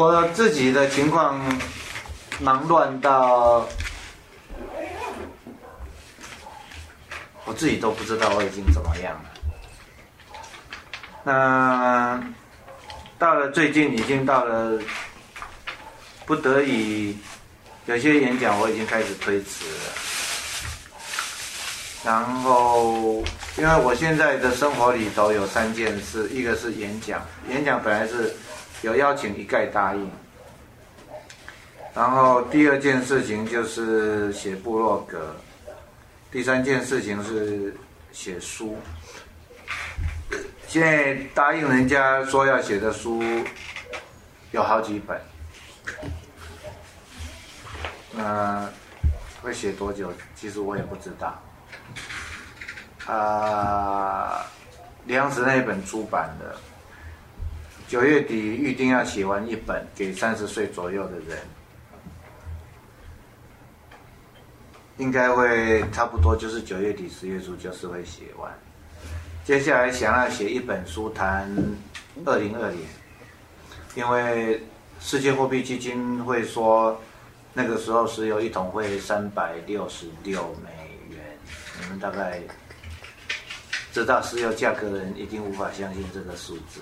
我自己的情况忙乱到我自己都不知道我已经怎么样了。那到了最近，已经到了不得已，有些演讲我已经开始推迟了。然后，因为我现在的生活里头有三件事，一个是演讲，演讲本来是有邀请一概答应。然后第二件事情就是写部落格，第三件事情是写书。现在答应人家说要写的书有好几本，那会写多久？其实我也不知道。啊，梁子那本出版的，九月底预定要写完一本，给三十岁左右的人，应该会差不多就是九月底十月初就是会写完。接下来想要写一本书谈二零二零，因为世界货币基金会说那个时候石油一桶会三百六十六美元，你们大概。知道石油价格的人一定无法相信这个数字，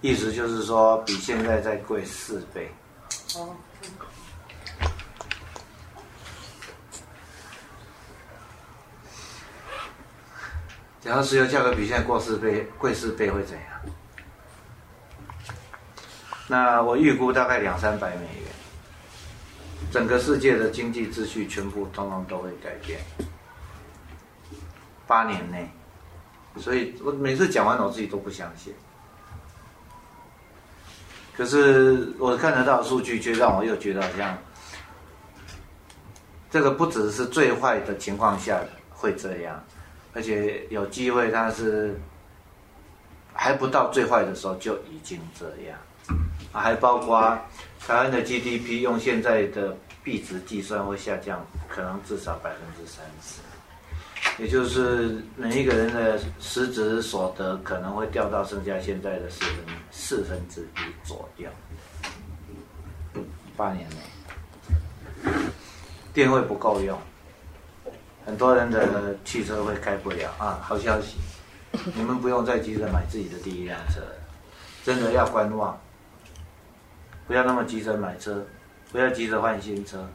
意思就是说比现在再贵四倍。哦。假如石油价格比现在过四倍，贵四倍会怎样？那我预估大概两三百美元，整个世界的经济秩序全部通通都会改变。八年内，所以我每次讲完我自己都不相信。可是我看得到数据，却让我又觉得好像这个不只是最坏的情况下会这样，而且有机会它是还不到最坏的时候就已经这样。还包括台湾的 GDP 用现在的币值计算会下降，可能至少百分之三十。也就是每一个人的实质所得可能会掉到剩下现在的四分四分之一左右，八年内，电会不够用，很多人的汽车会开不了啊！好消息，你们不用再急着买自己的第一辆车，真的要观望，不要那么急着买车，不要急着换新车，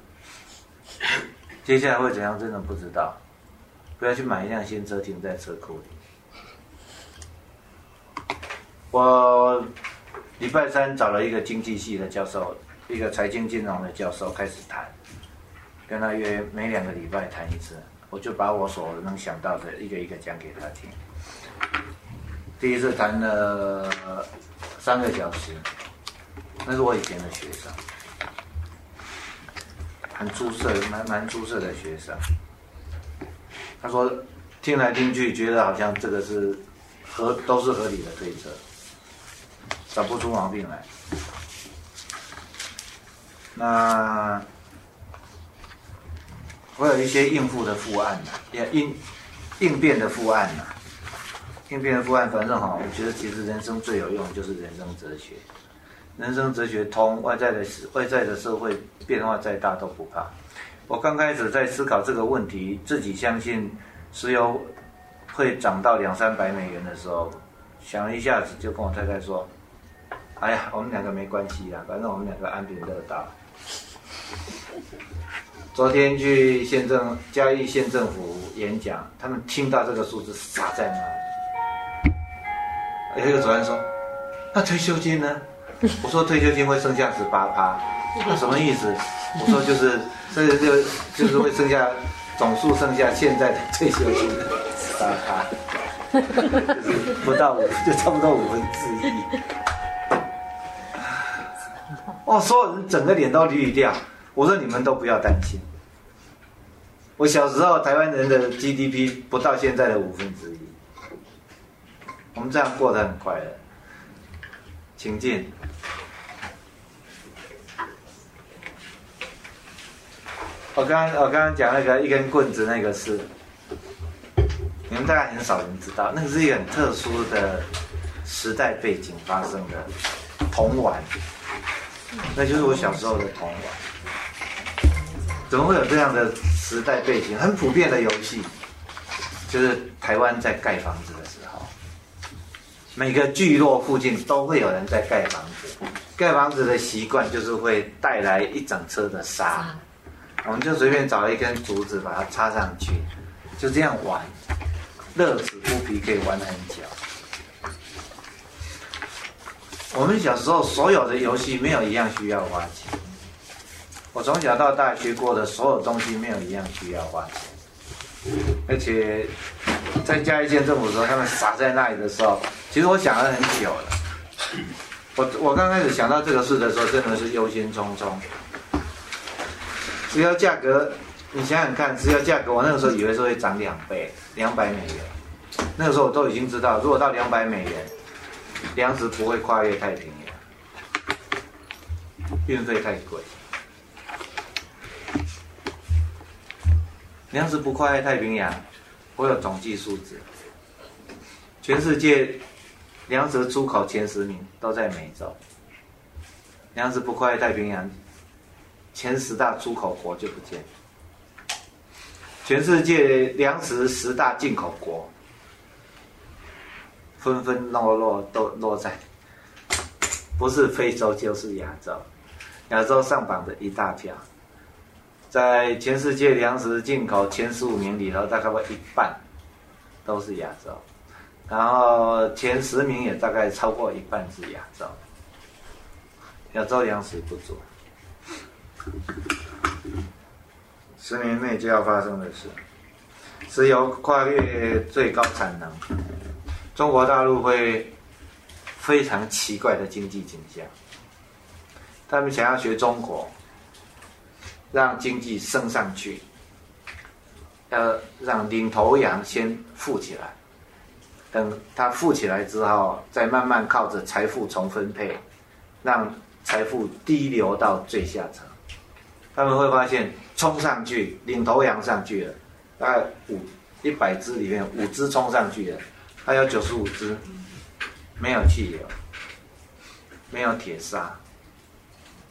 接下来会怎样，真的不知道。不要去买一辆新车停在车库里。我礼拜三找了一个经济系的教授，一个财经金融的教授开始谈，跟他约每两个礼拜谈一次。我就把我所能想到的一个一个讲给他听。第一次谈了三个小时，那是我以前的学生，很出色，蛮蛮出色的学生。他说：“听来听去，觉得好像这个是合都是合理的推测，找不出毛病来。那我有一些应付的副案呐，也应应变的副案呐，应变的副案，反正哈，我觉得其实人生最有用的就是人生哲学。人生哲学通，外在的外在的社会变化再大都不怕。”我刚开始在思考这个问题，自己相信石油会涨到两三百美元的时候，想了一下子，就跟我太太说：“哎呀，我们两个没关系啦，反正我们两个安贫乐道。”昨天去县政嘉义县政府演讲，他们听到这个数字傻在那。有一个主任说：“那退休金呢？”我说：“退休金会剩下十八趴。”那什么意思？我说就是。这个就就是会剩下总数剩下现在的退休金八趴，就是不到五，就差不多五分之一。哦，所有人整个脸都绿掉。我说你们都不要担心。我小时候台湾人的 GDP 不到现在的五分之一，我们这样过得很快乐。请进。我刚刚我刚刚讲那个一根棍子那个是，你们大概很少人知道，那个是一个很特殊的时代背景发生的。童玩，那就是我小时候的童玩。怎么会有这样的时代背景？很普遍的游戏，就是台湾在盖房子的时候，每个聚落附近都会有人在盖房子。盖房子的习惯就是会带来一整车的沙，我们就随便找一根竹子把它插上去，就这样玩，乐此不疲，可以玩很久。我们小时候所有的游戏没有一样需要花钱。我从小到大学过的所有东西没有一样需要花钱，而且在嘉义县政府说他们撒在那里的时候，其实我想了很久了。我我刚开始想到这个事的时候，真的是忧心忡忡。石油价格，你想想看，石油价格，我那个时候以为是会涨两倍，两百美元。那个时候我都已经知道，如果到两百美元。粮食不会跨越太平洋，运费太贵。粮食不跨越太平洋，我有统计数字，全世界粮食出口前十名都在美洲。粮食不跨越太平洋，前十大出口国就不见。全世界粮食十大进口国。纷纷落落都落在，不是非洲就是亚洲，亚洲上榜的一大票，在全世界粮食进口前十五名里头，大概会一半都是亚洲，然后前十名也大概超过一半是亚洲，亚洲粮食不足，十年内就要发生的事，石油跨越最高产能。中国大陆会非常奇怪的经济景象，他们想要学中国，让经济升上去，要让领头羊先富起来，等他富起来之后，再慢慢靠着财富重分配，让财富低流到最下层。他们会发现，冲上去，领头羊上去了，大概五一百只里面五只冲上去了。还有九十五只，没有汽油，没有铁砂，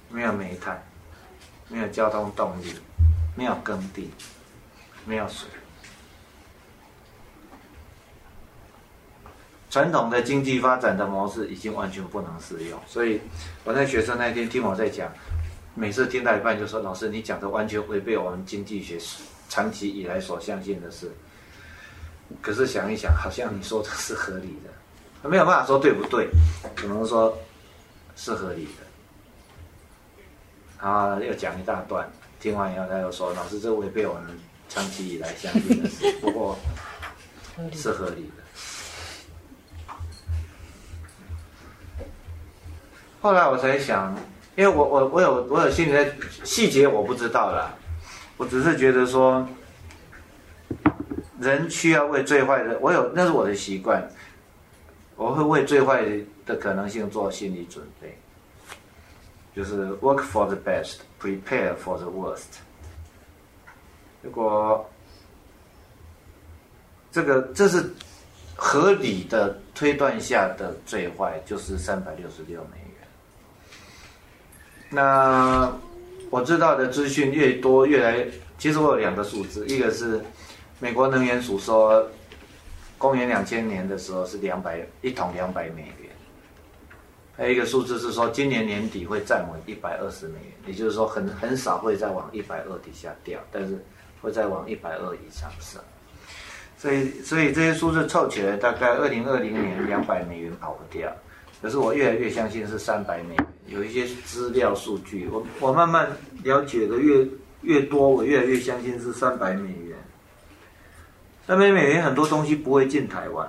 没有煤炭，没有交通动力，没有耕地，没有水。传统的经济发展的模式已经完全不能适用。所以我在学生那天听我在讲，每次听到一半就说：“老师，你讲的完全违背我们经济学长期以来所相信的事。”可是想一想，好像你说的是合理的，没有办法说对不对，只能说是合理的。然后又讲一大段，听完以后他又说：“老师，这违背我们长期以来相信的事，不过是合理的。”后来我才想，因为我我我有我有心里的细节我不知道啦，我只是觉得说。人需要为最坏的，我有那是我的习惯，我会为最坏的可能性做心理准备，就是 work for the best, prepare for the worst。如果这个这是合理的推断下的最坏，就是三百六十六枚。那我知道的资讯越多，越来，其实我有两个数字，一个是。美国能源署说，公元两千年的时候是两百一桶两百美元，还有一个数字是说今年年底会站稳一百二十美元，也就是说很很少会再往一百二底下掉，但是会再往一百二以上升。所以所以这些数字凑起来，大概二零二零年两百美元跑不掉。可是我越来越相信是三百美元，有一些资料数据，我我慢慢了解的越越多，我越来越相信是三百美元。三百美元很多东西不会进台湾，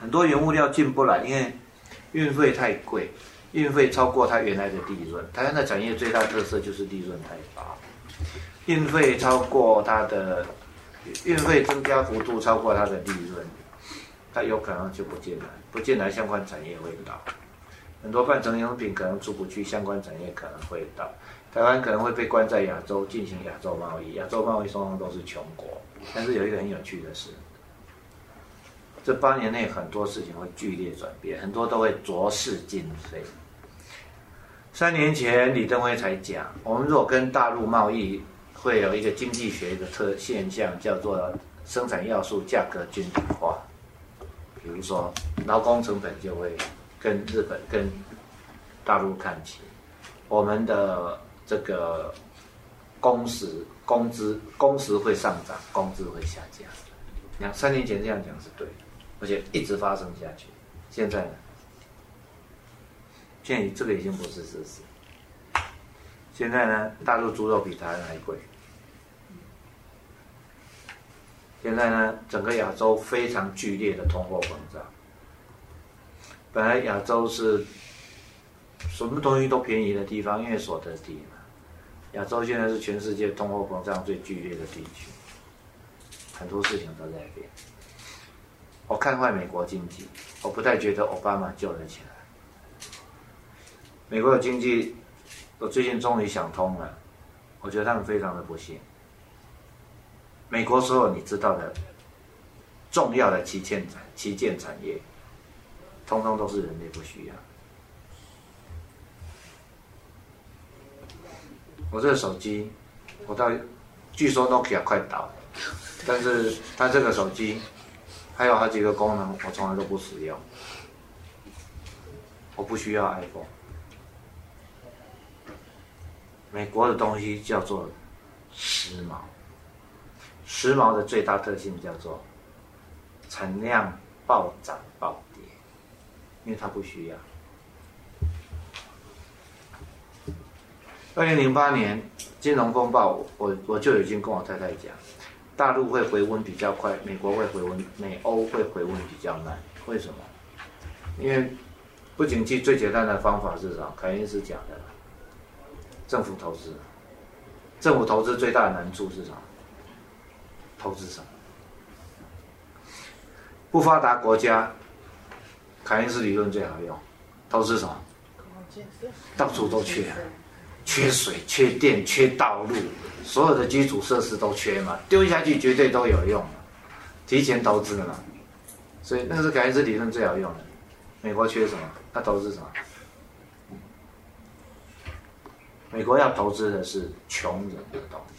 很多原物料进不来，因为运费太贵，运费超过它原来的利润。台湾的产业最大特色就是利润太高，运费超过它的运费增加幅度超过它的利润，它有可能就不进来，不进来相关产业会倒，很多半成用品可能出不去，相关产业可能会倒，台湾可能会被关在亚洲进行亚洲贸易，亚洲贸易双方都是穷国。但是有一个很有趣的事，这八年内很多事情会剧烈转变，很多都会浊世今非。三年前李登辉才讲，我们如果跟大陆贸易，会有一个经济学的特现象，叫做生产要素价格均等化。比如说，劳工成本就会跟日本、跟大陆看齐，我们的这个工时、工资、工时会上涨，工资会下降。两，三年前这样讲是对的，而且一直发生下去。现在呢？现在这个已经不是事实。现在呢，大陆猪肉比台湾还贵。现在呢，整个亚洲非常剧烈的通货膨胀。本来亚洲是什么东西都便宜的地方，因为所得低嘛。亚洲现在是全世界通货膨胀最剧烈的地区，很多事情都在变。我看坏美国经济，我不太觉得奥巴马救得起来。美国的经济，我最近终于想通了，我觉得他们非常的不幸。美国所有你知道的重要的旗舰产旗舰产业，通通都是人类不需要。我这个手机，我到据说 Nokia 快倒了，但是它这个手机还有好几个功能，我从来都不使用。我不需要 iPhone。美国的东西叫做时髦。时髦的最大特性叫做产量暴涨暴跌，因为它不需要。二零零八年金融风暴，我我就已经跟我太太讲，大陆会回温比较快，美国会回温，美欧会回温比较慢。为什么？因为不景气最简单的方法是什么？凯恩斯讲的，政府投资。政府投资最大的难处是什么？投资什么？不发达国家，凯恩斯理论最好用。投资什么？到处都缺，缺水、缺电、缺道路，所有的基础设施都缺嘛，丢下去绝对都有用。提前投资嘛，所以那个是凯恩斯理论最好用的。美国缺什么？他投资什么？美国要投资的是穷人的东西。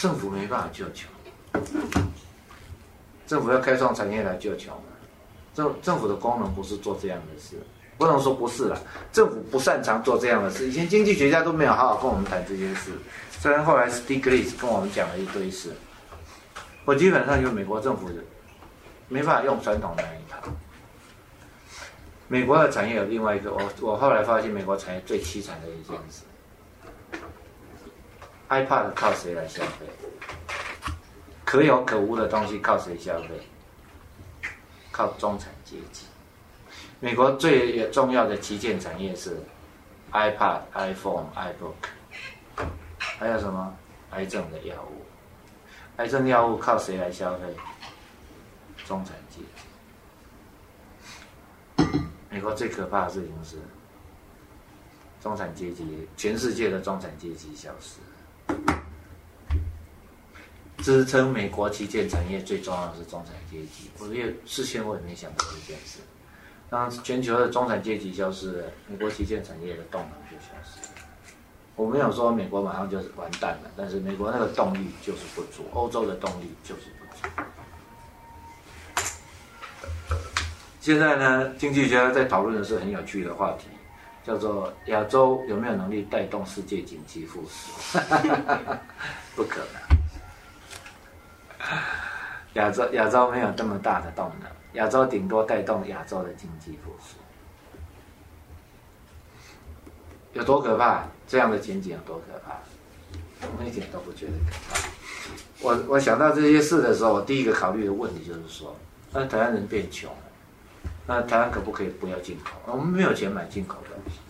政府没办法救穷，政府要开创产业来救穷。政政府的功能不是做这样的事，不能说不是了。政府不擅长做这样的事，以前经济学家都没有好好跟我们谈这件事。虽然后来 Stiglitz 跟我们讲了一堆事，我基本上就美国政府没办法用传统那一套。美国的产业有另外一个，我我后来发现美国产业最凄惨的一件事。iPad 靠谁来消费？可有可无的东西靠谁消费？靠中产阶级。美国最重要的旗舰产业是 iPad、iPhone、iBook，还有什么癌症的药物？癌症药物靠谁来消费？中产阶级。美国最可怕的事情是，中产阶级，全世界的中产阶级消失。支撑美国旗舰产业最重要的是中产阶级，我也事先我也没想过这件事。当全球的中产阶级消失了，美国旗舰产业的动能就消失了。我没有说美国马上就是完蛋了，但是美国那个动力就是不足，欧洲的动力就是不足。现在呢，经济学家在讨论的是很有趣的话题。叫做亚洲有没有能力带动世界经济复苏？不可能。亚洲亚洲没有这么大的动能，亚洲顶多带动亚洲的经济复苏。有多可怕？这样的情景有多可怕？我们一点都不觉得可怕。我我想到这些事的时候，我第一个考虑的问题就是说：那台湾人变穷了。那台湾可不可以不要进口？我们没有钱买进口东西，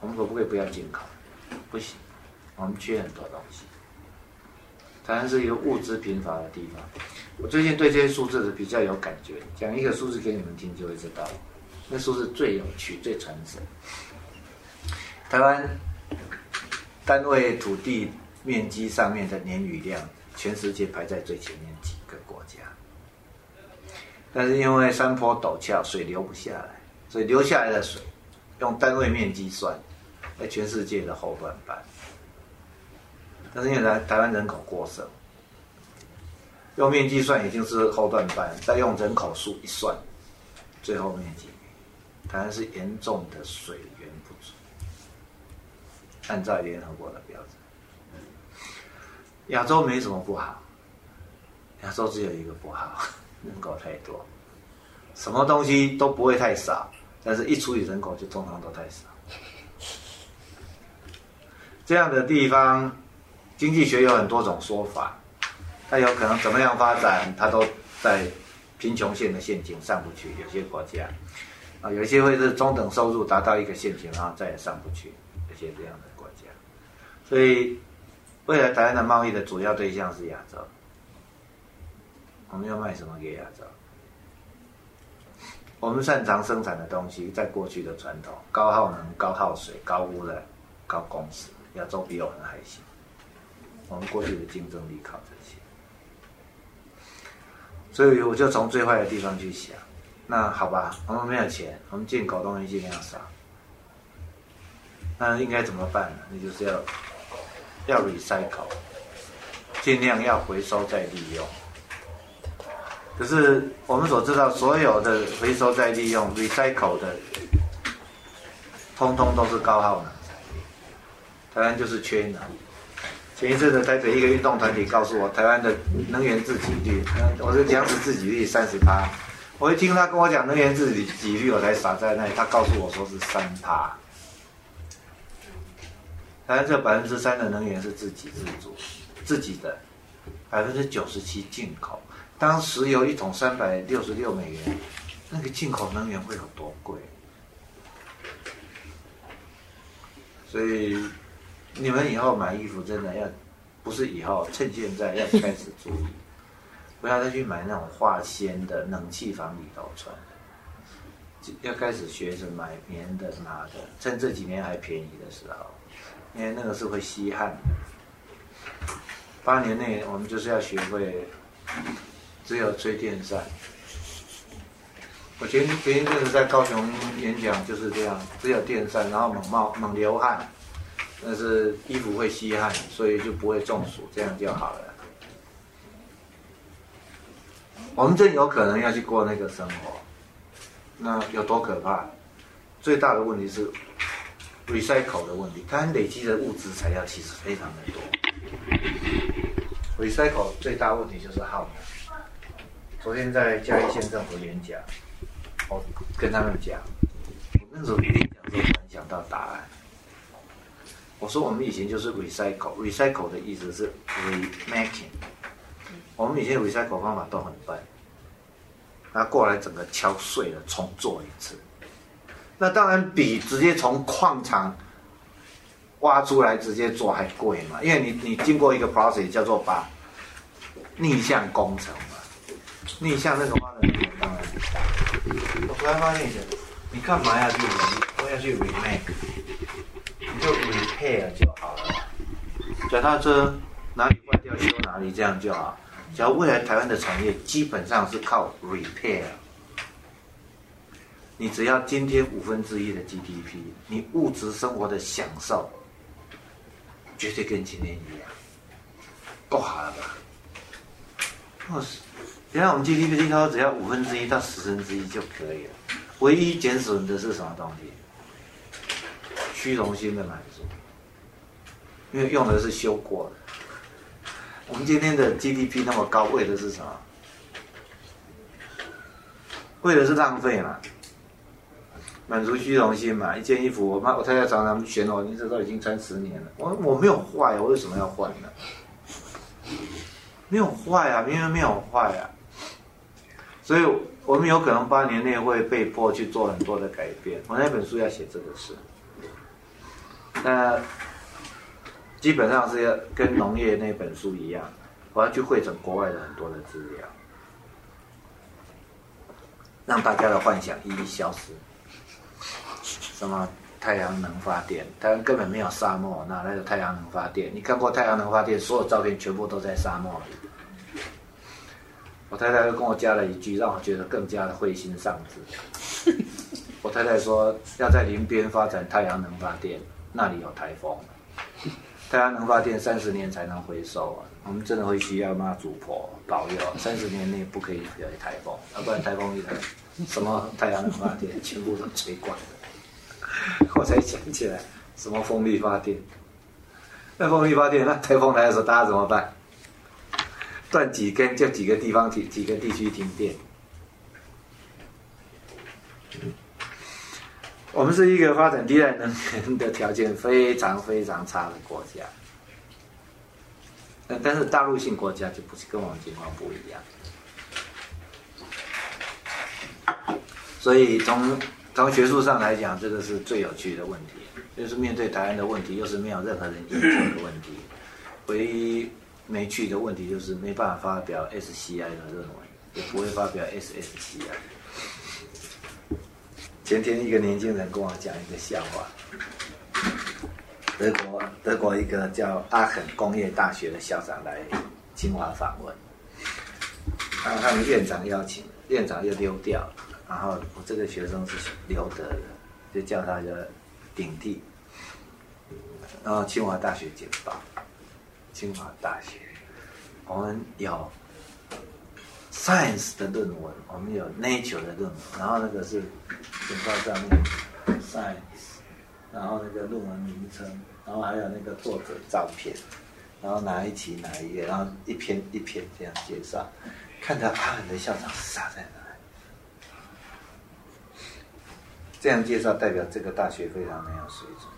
我们可不可以不要进口？不行，我们缺很多东西。台湾是一个物资贫乏的地方。我最近对这些数字是比较有感觉，讲一个数字给你们听就会知道。那数字最有趣、最传神。台湾单位土地面积上面的年雨量，全世界排在最前面。但是因为山坡陡峭，水流不下来，所以流下来的水用单位面积算，在全世界的后段班。但是因为台台湾人口过剩，用面积算已经是后段班，再用人口数一算，最后面积，台湾是严重的水源不足。按照联合国的标准，亚洲没什么不好，亚洲只有一个不好，人口太多，什么东西都不会太少，但是一除以人口就通常都太少。这样的地方。经济学有很多种说法，它有可能怎么样发展，它都在贫穷线的陷阱上不去。有些国家啊，有些会是中等收入达到一个陷阱，然后再也上不去。有些这样的国家，所以未来台湾的贸易的主要对象是亚洲。我们要卖什么给亚洲？我们擅长生产的东西，在过去的传统，高耗能、高耗水、高污染、高工时，亚洲比我们还行。我们过去的竞争力靠这些，所以我就从最坏的地方去想。那好吧，我们没有钱，我们进口东西尽量少。那应该怎么办呢？那就是要要 recycle，尽量要回收再利用。可是我们所知道，所有的回收再利用 recycle 的，通通都是高耗能产品。台湾就是缺能。前一阵子台北一个运动团体告诉我，台湾的能源自给率，我是粮食自给率三十八。我一听他跟我讲能源自给率，我才傻在那里。他告诉我说是三趴。台湾这百分之三的能源是自给自足，自己的百分之九十七进口。当石油一桶三百六十六美元，那个进口能源会有多贵？所以。你们以后买衣服真的要，不是以后，趁现在要开始注意，不要再去买那种化纤的冷气房里头穿，要开始学着买棉的、麻的，趁这几年还便宜的时候，因为那个是会吸汗的。八年内我们就是要学会，只有吹电扇。我前前一阵子在高雄演讲就是这样，只有电扇，然后猛冒猛流汗。但是衣服会吸汗，所以就不会中暑，这样就好了。我们真有可能要去过那个生活，那有多可怕？最大的问题是 recycle 的问题，它累积的物质材料其实非常的多。recycle 最大问题就是耗能。昨天在嘉义县政府演讲，我跟他们讲，我那时候演讲时候想到答案。我说我们以前就是 recycle，recycle 的意思是 remaking。我们以前 recycle 方法都很笨，拿过来整个敲碎了重做一次。那当然比直接从矿场挖出来直接做还贵嘛，因为你你经过一个 process 叫做把逆向工程嘛，逆向那个花的钱当然。我突然发现一下，你干嘛要去我要去 remake？就 repair 就好了，脚踏车哪里坏掉修哪里，这样就好。只要未来台湾的产业基本上是靠 repair，你只要今天五分之一的 GDP，你物质生活的享受绝对跟今天一样，够好了吧？哦，原来我们 GDP 最高只要五分之一到十分之一就可以了，唯一减损的是什么东西？虚荣心的满足，因为用的是修过的。我们今天的 GDP 那么高，为的是什么？为的是浪费嘛，满足虚荣心嘛。一件衣服，我妈我太太常常嫌我，你这都已经穿十年了。我我没有坏，我为什么要换呢？没有坏啊，明明没有坏啊。所以我们有可能八年内会被迫去做很多的改变。我那本书要写这个事。那基本上是要跟农业那本书一样，我要去汇整国外的很多的资料，让大家的幻想一一消失。什么太阳能发电？台湾根本没有沙漠，哪来的太阳能发电？你看过太阳能发电？所有照片全部都在沙漠里。我太太又跟我加了一句，让我觉得更加的灰心丧志。我 我太太说要在林边发展太阳能发电，那里有台风，太阳能发电三十年才能回收啊。我们真的会需要妈祖婆保佑，三十年内不可以有台风，要不然台风一来，什么太阳能发电全部都吹光了。我才想起来，什么风力发电？那风力发电，那台风来的时候大家怎么办？断几根就几个地方停，几个地区停电。我们是一个发展低碳能源的条件非常非常差的国家。但是大陆性国家就不是跟我们情况不一样，所以从从学术上来讲，这个是最有趣的问题，就是面对台湾的问题，又是没有任何人研究的问题，唯一没去的问题就是没办法发表 SCI 的论文，也不会发表 SSCI。前天一个年轻人跟我讲一个笑话。德国德国一个叫阿肯工业大学的校长来清华访问，然后他们院长邀请，院长又溜掉了，然后我这个学生是留德的，就叫他叫顶替，然后清华大学简报，清华大学，我们有 science 的论文，我们有 nature 的论文，然后那个是简报上面 science，然后那个论文名称。然后还有那个作者照片，然后哪一期哪一页，然后一篇一篇这样介绍，看到阿很的校长傻在哪里？这样介绍代表这个大学非常没有水准，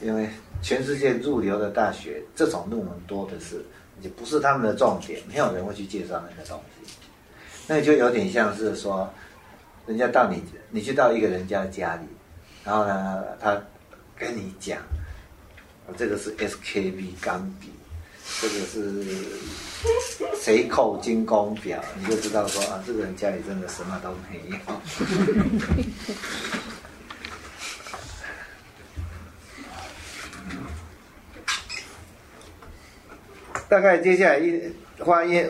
因为全世界入流的大学这种论文多的是，也不是他们的重点，没有人会去介绍那个东西。那就有点像是说，人家到你，你去到一个人家的家里，然后呢，他跟你讲。这个是 SKB 钢笔，这个是谁扣精工表，你就知道说啊，这个人家里真的什么都没有。大概接下来一花一，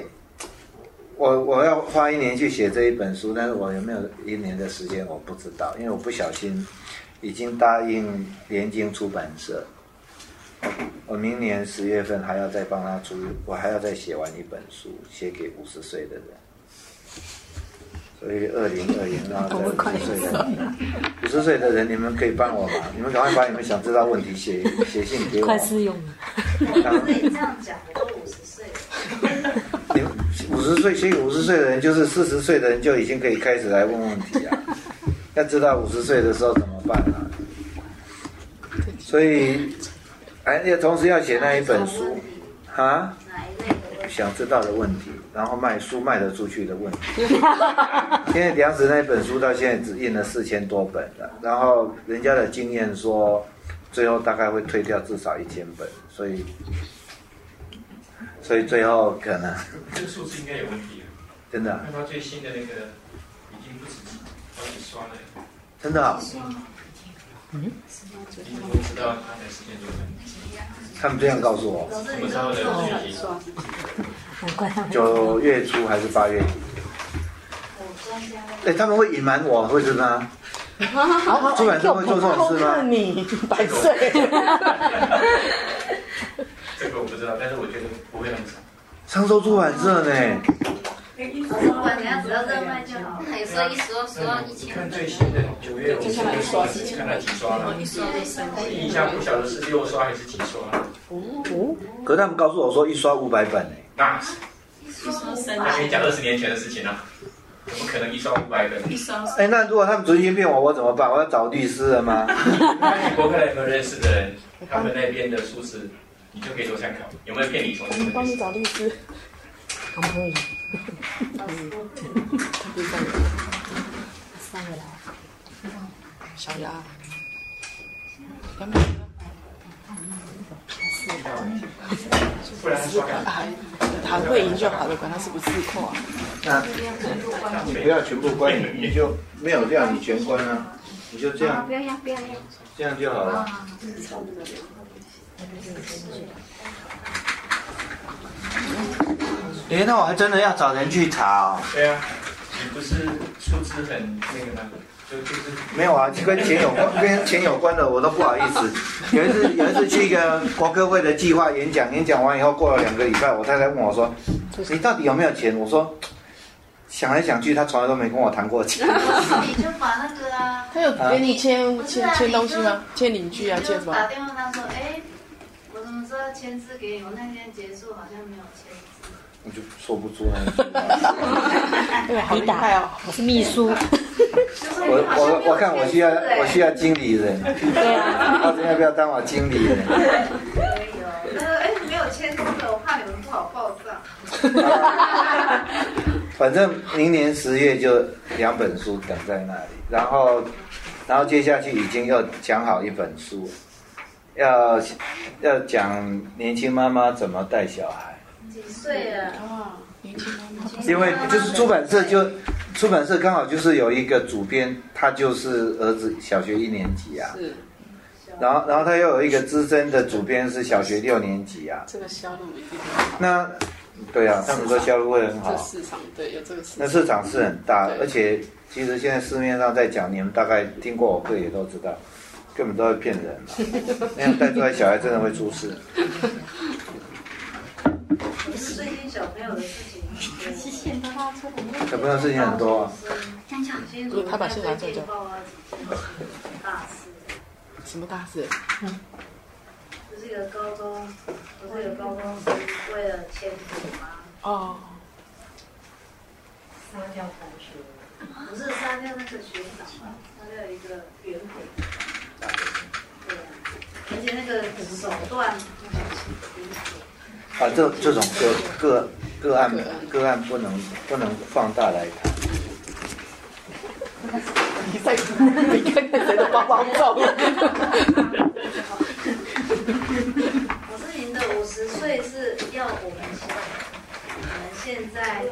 我我要花一年去写这一本书，但是我有没有一年的时间我不知道，因为我不小心已经答应联经出版社。我明年十月份还要再帮他出，我还要再写完一本书，写给五十岁的人。所以二零二零，然后五十岁的人，五十岁的人，你们可以帮我吗？你们赶快把你们想知道问题写 写信给我。快试用了。可以这样讲，我都五十岁了。你五十岁所以五十岁的人，就是四十岁的人就已经可以开始来问问题啊。要知道五十岁的时候怎么办啊？所以。哎，要同时要写那一本书，啊？想知道的问题，然后卖书卖得出去的问题。因为梁子那本书到现在只印了四千多本了，然后人家的经验说，最后大概会退掉至少一千本，所以，所以最后可能。这个数字应该有问题。真的。看到最新的那个，已经不止好几刷了。真的。嗯，他们这样告诉我。九月初还是八月底？哎，他们会隐瞒我，会是吗？出版社会做这种事吗？你百岁。这个我不知道，但是我觉得不会那么长。商周出版社呢？不管怎样，只要热卖就好。有时候一刷刷一千。看最新的九月，我现在刷几看了几刷了？印象不晓得是六刷还是几刷。哦。可他们告诉我说一刷五百本呢。那。一刷三。那跟你讲二十年前的事情了。怎么可能一刷五百本？一刷。哎，那如果他们存心骗我，我怎么办？我要找律师了吗？看你博客来有没有认识的人，他们那边的数字，你就可以做参考。有没有骗你？我帮你找律师。可以。三个来，小鸭，不然说他会赢就好了，管他是不是扩。那你不要全部关，你就没有让你全关啊，你就这样，不要要不要要，这样就好了。哎，那我还真的要找人去查哦。对啊，你不是出资很那个吗？就就是没有啊，跟钱有关，跟钱有关的我都不好意思。有一次，有一次去一个国科会的计划演讲，演讲完以后过了两个礼拜，我太太问我说：“你到底有没有钱？”我说：“想来想去，他从来都没跟我谈过钱。你就把那个啊，他有给你签签签东西吗？签邻居啊，签什么？打电话他说，哎，我怎么知道签字给你？我那天结束好像没有签字。我就说不出来。对，好厉害哦！我是秘书，我我我看我需要我需要经理人，对啊，他要不要当我经理人？可以哦。那个哎，没有签字的，我怕你们不好报账。反正明年十月就两本书等在那里，然后然后接下去已经要讲好一本书，要要讲年轻妈妈怎么带小孩。几岁了？啊，年轻妈妈。因为就是出版社就出版社刚好就是有一个主编，他就是儿子小学一年级啊，是然后然后他又有一个资深的主编是小学六年级啊，这个销路一定很好。那对啊，他们说销路会很这好，市场对有这个市场那场。市场是很大，对而且其实现在市面上在讲，你们大概听过我课也都知道，根本都会骗人啊，那样带出来小孩真的会出事。最近小朋友的事情，小朋友事情很多啊，他把信拿走就报啊几件事大事。什么大事？就是一个高中，不是有高中生为了迁徙吗？哦，杀掉同学，不是杀掉那个学长吗？杀掉一个原本。对啊，而且那个手段，啊，这这种个个个案个案不能不能放大来谈。你在你看看谁的包包中？老师您的五十岁是要我们想，我们现在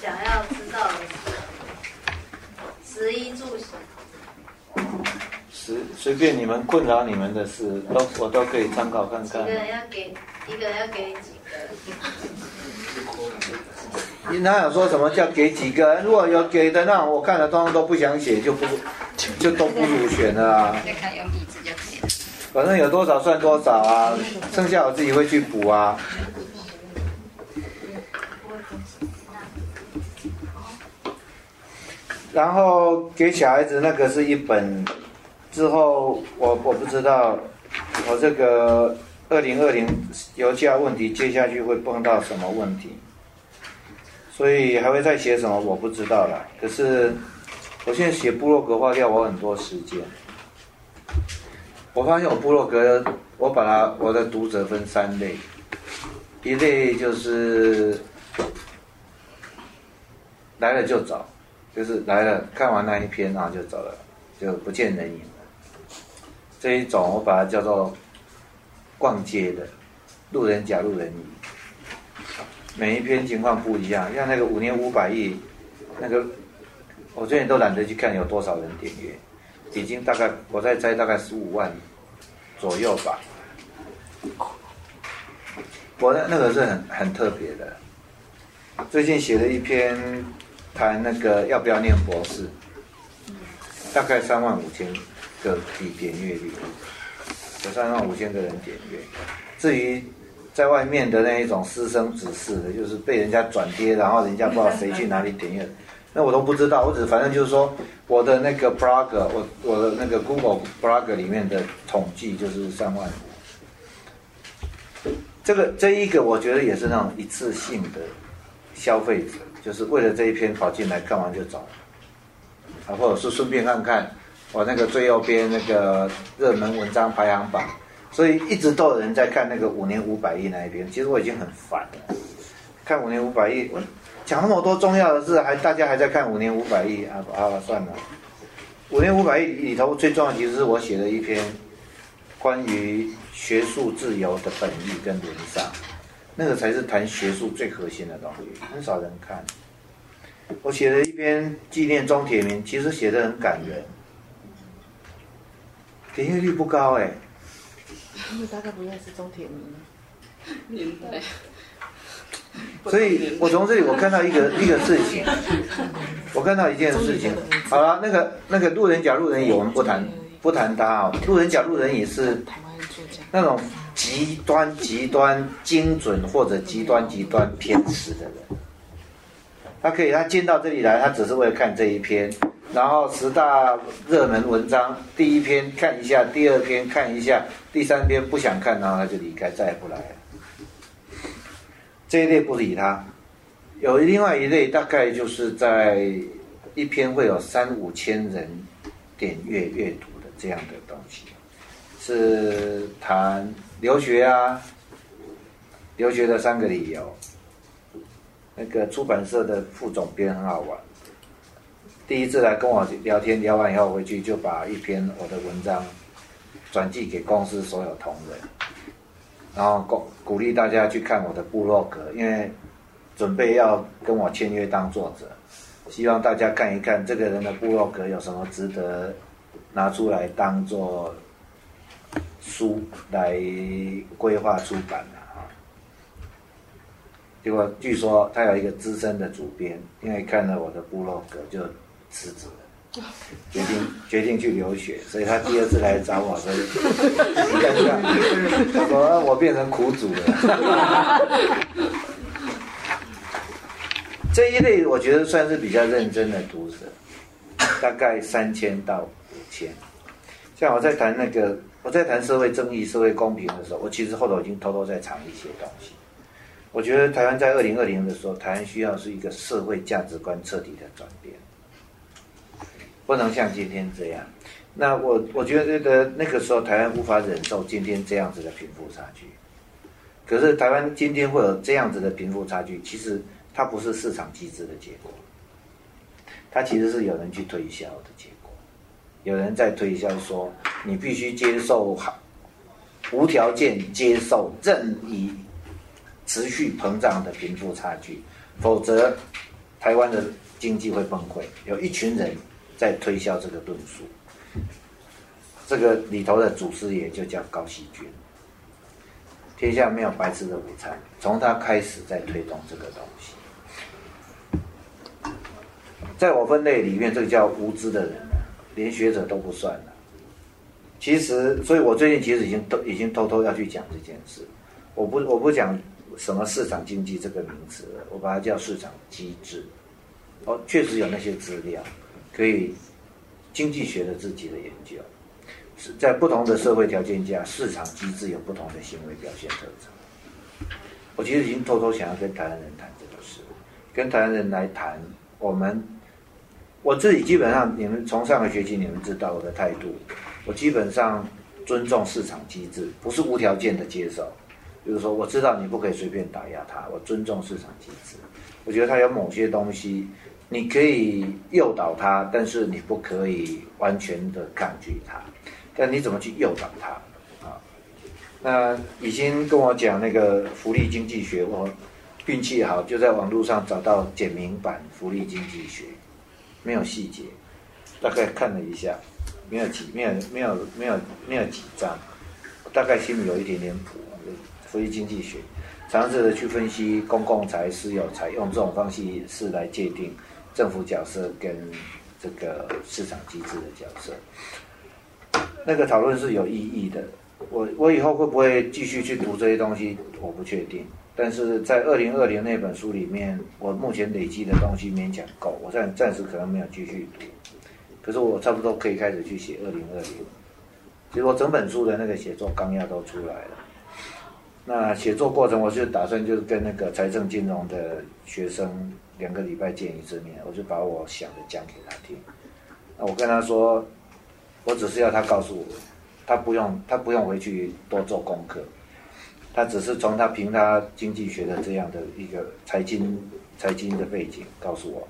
想要知道的是，食衣住行，随随便你们困扰你们的事，都我都可以参考看看一个。人要给一个人要给几个？你哪有说什么叫给几个？如果有给的那，我看了通通都不想写，就不就都不入选了啊。再看用笔字就可以了。反正有多少算多少啊，剩下我自己会去补啊。然后给小孩子那个是一本，之后我我不知道，我这个二零二零油价问题接下去会碰到什么问题，所以还会再写什么我不知道了。可是我现在写部落格花掉我很多时间。我发现我部落格，我把它我的读者分三类，一类就是来了就走，就是来了看完那一篇然后就走了，就不见人影了。这一种我把它叫做逛街的，路人甲路人乙，每一篇情况不一样。像那个五年五百亿，那个我最近都懒得去看有多少人点阅。已经大概我在猜大概十五万左右吧。我那那个是很很特别的。最近写了一篇谈那个要不要念博士，大概三万五千个点点阅率，有三万五千个人点阅。至于在外面的那一种师生指示的，就是被人家转贴，然后人家不知道谁去哪里点阅，那我都不知道。我只反正就是说。我的那个 blogger，我我的那个 Google blogger 里面的统计就是三万五。这个这一个我觉得也是那种一次性的消费者，就是为了这一篇跑进来看完就走，啊，或者是顺便看看我那个最右边那个热门文章排行榜，所以一直都有人在看那个五年五百亿那一篇。其实我已经很烦了，看五年五百亿我。讲那么多重要的事，还大家还在看五年五百亿啊啊！算了，五年五百亿里头最重要的其实是我写了一篇关于学术自由的本意跟沦丧，那个才是谈学术最核心的东西，很少人看。我写了一篇纪念钟铁明，其实写的很感人，点阅率不高哎、他们大概不认识钟铁明年代。所以我从这里我看到一个 一个事情，我看到一件事情，好了，那个那个路人甲、路人乙，我们不谈不谈他哦。路人甲、路人乙是那种极端极端精准或者极端极端偏执的人。他可以，他进到这里来，他只是为了看这一篇，然后十大热门文章第一篇看一下，第二篇看一下，第三篇不想看，然后他就离开，再也不来了。这一类不理他。有另外一类，大概就是在一篇会有三五千人点阅阅读的这样的东西，是谈留学啊，留学的三个理由。那个出版社的副总编很好玩，第一次来跟我聊天，聊完以后回去就把一篇我的文章转寄给公司所有同仁，然后鼓鼓励大家去看我的部落格，因为。准备要跟我签约当作者，希望大家看一看这个人的部落格有什么值得拿出来当做书来规划出版的啊。结果据说他有一个资深的主编，因为看了我的部落格就辞职了，决定决定去留学，所以他第二次来找我说：“他说我变成苦主了。”这一类我觉得算是比较认真的读者，大概三千到五千。像我在谈那个，我在谈社会正义、社会公平的时候，我其实后头已经偷偷在藏一些东西。我觉得台湾在二零二零的时候，台湾需要是一个社会价值观彻底的转变，不能像今天这样。那我我觉得那个时候，台湾无法忍受今天这样子的贫富差距。可是台湾今天会有这样子的贫富差距，其实。它不是市场机制的结果，它其实是有人去推销的结果，有人在推销说你必须接受好，无条件接受任意持续膨胀的贫富差距，否则台湾的经济会崩溃。有一群人在推销这个论述，这个里头的祖师爷就叫高希军。天下没有白吃的午餐，从他开始在推动这个东西。在我分类里面，这个叫无知的人，连学者都不算了。其实，所以我最近其实已经都已经偷偷要去讲这件事。我不我不讲什么市场经济这个名词，我把它叫市场机制。哦，确实有那些资料，可以经济学的自己的研究，是在不同的社会条件下，市场机制有不同的行为表现特征。我其实已经偷偷想要跟台湾人谈这个事，跟台湾人来谈我们。我自己基本上，你们从上个学期你们知道我的态度，我基本上尊重市场机制，不是无条件的接受。比如说，我知道你不可以随便打压它，我尊重市场机制。我觉得它有某些东西，你可以诱导它，但是你不可以完全的抗拒它。但你怎么去诱导它啊？那已经跟我讲那个福利经济学，我运气好，就在网络上找到简明版福利经济学。没有细节，大概看了一下，没有几，没有，没有，没有，没有几张，大概心里有一点点谱。所以经济学尝试的去分析公共财、私有财，用这种方式是来界定政府角色跟这个市场机制的角色。那个讨论是有意义的。我我以后会不会继续去读这些东西，我不确定。但是在二零二零那本书里面，我目前累积的东西勉强够，我暂暂时可能没有继续读，可是我差不多可以开始去写二零二零。其实我整本书的那个写作纲要都出来了。那写作过程，我就打算就是跟那个财政金融的学生两个礼拜见一次面，我就把我想的讲给他听。那我跟他说，我只是要他告诉我，他不用他不用回去多做功课。他只是从他凭他经济学的这样的一个财经财经的背景告诉我，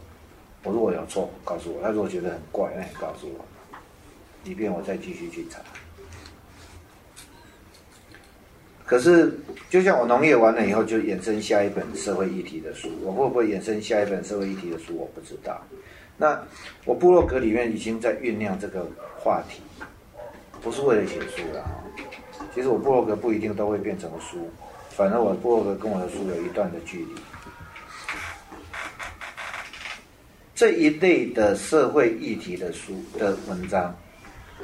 我如果有错告诉我，他如果觉得很怪，那你告诉我，以便我再继续去查。可是，就像我农业完了以后，就衍生下一本社会议题的书，我会不会衍生下一本社会议题的书，我不知道。那我部落格里面已经在酝酿这个话题，不是为了写书的啊。其实我部落格不一定都会变成书，反正我部落格跟我的书有一段的距离。这一类的社会议题的书的文章，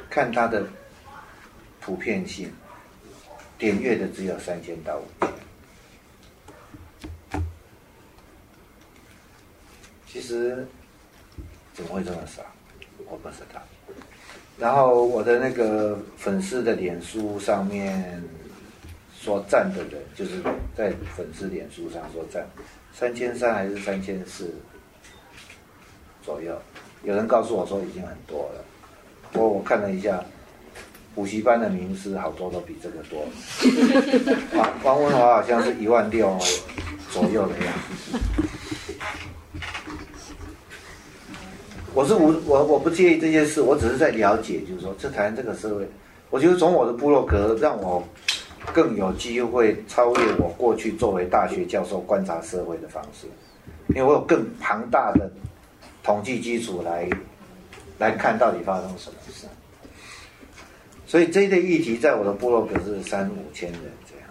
看它的普遍性，点阅的只有三千到五千。其实怎么会这么少？我不知道。然后我的那个粉丝的脸书上面所赞的人，就是在粉丝脸书上所赞三千三还是三千四左右。有人告诉我说已经很多了，不过我看了一下，补习班的名师好多都比这个多。王王文华好像是一万六左右的样子。我是无我我不介意这件事，我只是在了解，就是说，这台湾这个社会，我觉得从我的部落格让我更有机会超越我过去作为大学教授观察社会的方式，因为我有更庞大的统计基础来来看到底发生什么事。所以这一类议题在我的部落格是三五千人这样，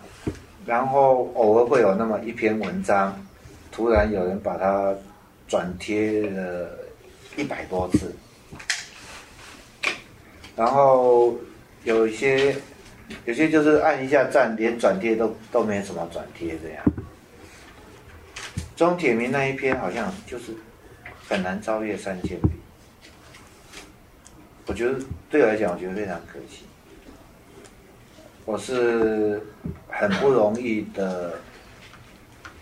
然后偶尔会有那么一篇文章，突然有人把它转贴了。一百多次，然后有一些有些就是按一下赞，连转贴都都没什么转贴这样。钟铁明那一篇好像就是很难超越三千笔，我觉得对我来讲，我觉得非常可惜。我是很不容易的，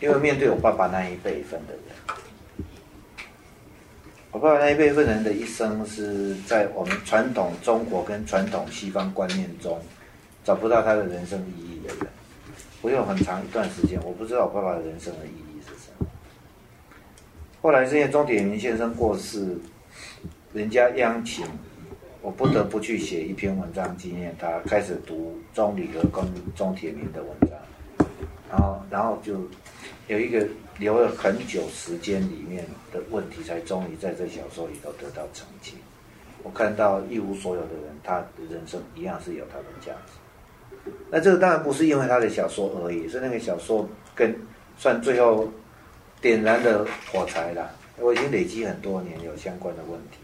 因为面对我爸爸那一辈分的人。我爸爸那一辈分人的一生是在我们传统中国跟传统西方观念中找不到他的人生意义的人。我有很长一段时间，我不知道我爸爸的人生的意义是什么。后来是因为钟铁明先生过世，人家央请，我不得不去写一篇文章纪念他，开始读钟理和跟钟铁明的文章，然后然后就有一个。留了很久时间里面的问题，才终于在这小说里头得到澄清。我看到一无所有的人，他的人生一样是有他的价值。那这个当然不是因为他的小说而已，是那个小说跟算最后点燃的火柴啦。我已经累积很多年有相关的问题，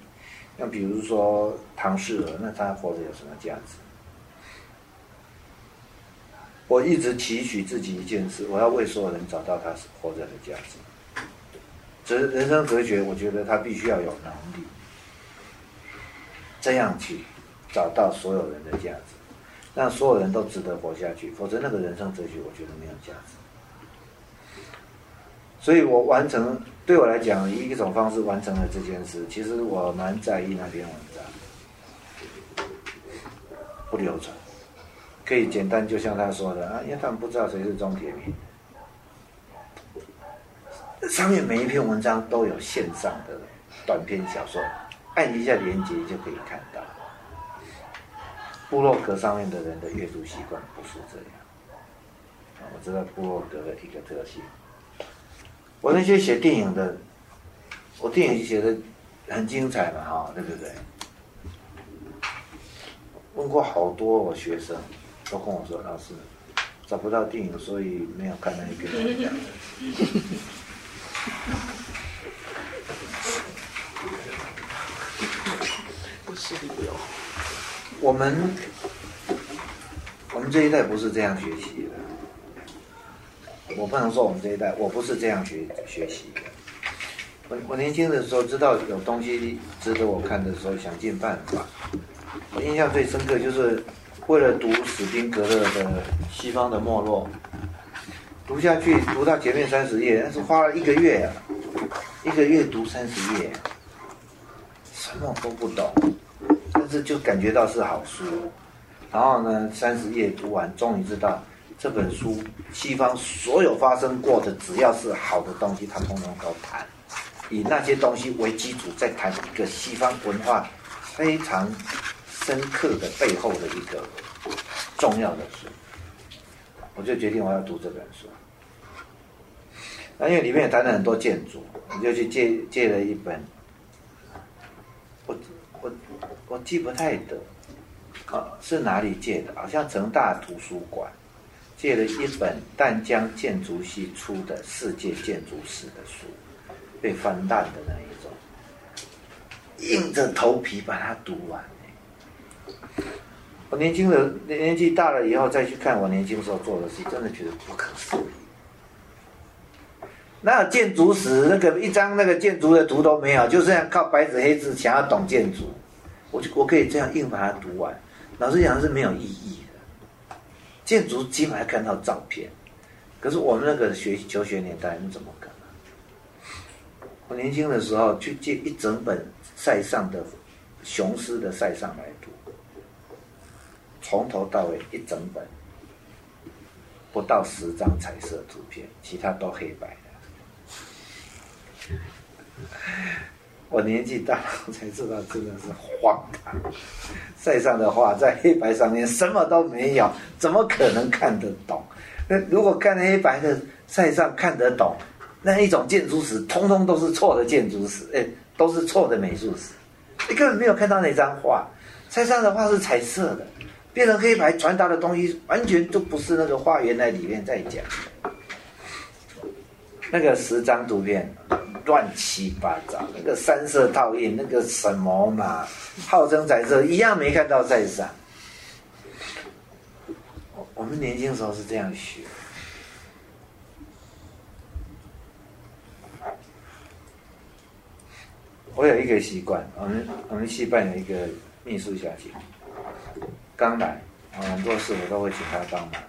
像比如说唐氏儿，那他活着有什么价值？我一直期许自己一件事，我要为所有人找到他活着的价值。哲人生哲学，我觉得他必须要有能力，这样去找到所有人的价值，让所有人都值得活下去。否则，那个人生哲学，我觉得没有价值。所以我完成，对我来讲，以一种方式完成了这件事。其实我蛮在意那篇文章，不流传。可以简单，就像他说的啊，因为他们不知道谁是钟铁明。上面每一篇文章都有线上的短篇小说，按一下连接就可以看到。部落格上面的人的阅读习惯不是这样。我知道部落格的一个特性。我那些写电影的，我电影写的很精彩嘛，哈，对不对？问过好多我学生。都跟我说，老师找不到电影，所以没有看那一篇。不是理由。我们我们这一代不是这样学习的。我不能说我们这一代，我不是这样学学习的。我我年轻的时候知道有东西值得我看的时候，想尽办法。我印象最深刻就是。为了读史宾格勒的《西方的没落》，读下去读到前面三十页，那是花了一个月啊，一个月读三十页，什么都不懂，但是就感觉到是好书。然后呢，三十页读完，终于知道这本书西方所有发生过的，只要是好的东西，他通通都谈，以那些东西为基础，再谈一个西方文化非常。深刻的背后的一个重要的书，我就决定我要读这本书。那因为里面也谈了很多建筑，我就去借借了一本，我我我记不太得，啊是哪里借的？好像成大图书馆借了一本淡江建筑系出的世界建筑史的书，被翻烂的那一种。硬着头皮把它读完。我年轻的年纪大了以后再去看我年轻时候做的事，真的觉得不可思议。那建筑史那个一张那个建筑的图都没有，就这样靠白纸黑字想要懂建筑，我就我可以这样硬把它读完。老实讲是没有意义的。建筑基本上看到照片，可是我们那个学求学年代，你怎么可能？我年轻的时候去借一整本塞尚的雄狮的塞尚来，从头到尾一整本，不到十张彩色图片，其他都黑白的。我年纪大了，才知道真的是荒唐。塞上的画在黑白上面什么都没有，怎么可能看得懂？那如果看黑白的塞上看得懂，那一种建筑史通通都是错的建筑史，哎，都是错的美术史。你根本没有看到那张画，塞上的画是彩色的，变成黑白传达的东西完全都不是那个画原来里面在讲。那个十张图片乱七八糟，那个三色套印，那个什么嘛，号称彩色，一样没看到在上。我们年轻时候是这样学。我有一个习惯，我们我们戏班有一个秘书小姐，刚来，很多事我都会请她帮忙。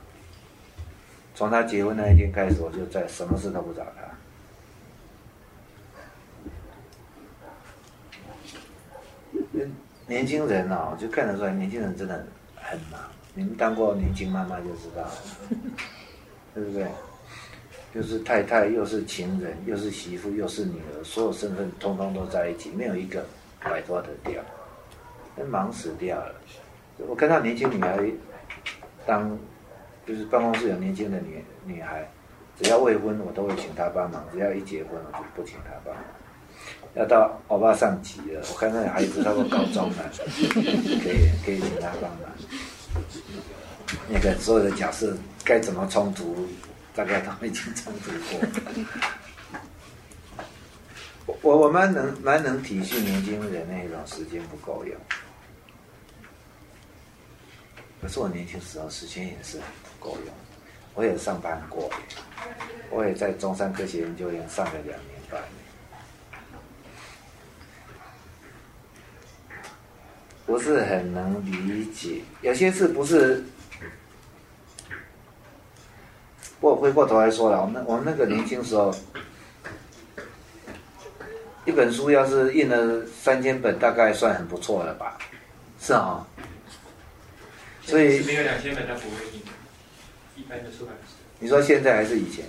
从他结婚那一天开始，我就在什么事都不找他。年轻人哦，就看得出来，年轻人真的很忙。你们当过年轻妈妈就知道，对不对？又是太太，又是情人，又是媳妇，又是女儿，所有身份通通都在一起，没有一个摆脱得掉，忙死掉了。我看到年轻女孩当。就是办公室有年轻的女女孩，只要未婚，我都会请她帮忙；只要一结婚，我就不请她帮忙。要到欧巴上级了，我看那孩子差不多高中了，可以可以请他帮忙。那个所有的角色该怎么冲突，大概都已经冲突过。我我蛮能蛮能体恤年轻人那种时间不够用，可是我年轻时候时间也是不。够用，我也上班过，我也在中山科学研究院上了两年班。不是很能理解，有些事不是。我回过头来说了，我们我们那个年轻时候，一本书要是印了三千本，大概算很不错了吧？是啊。所以没有两千本，他不会印。一般的出版社。你说现在还是以前？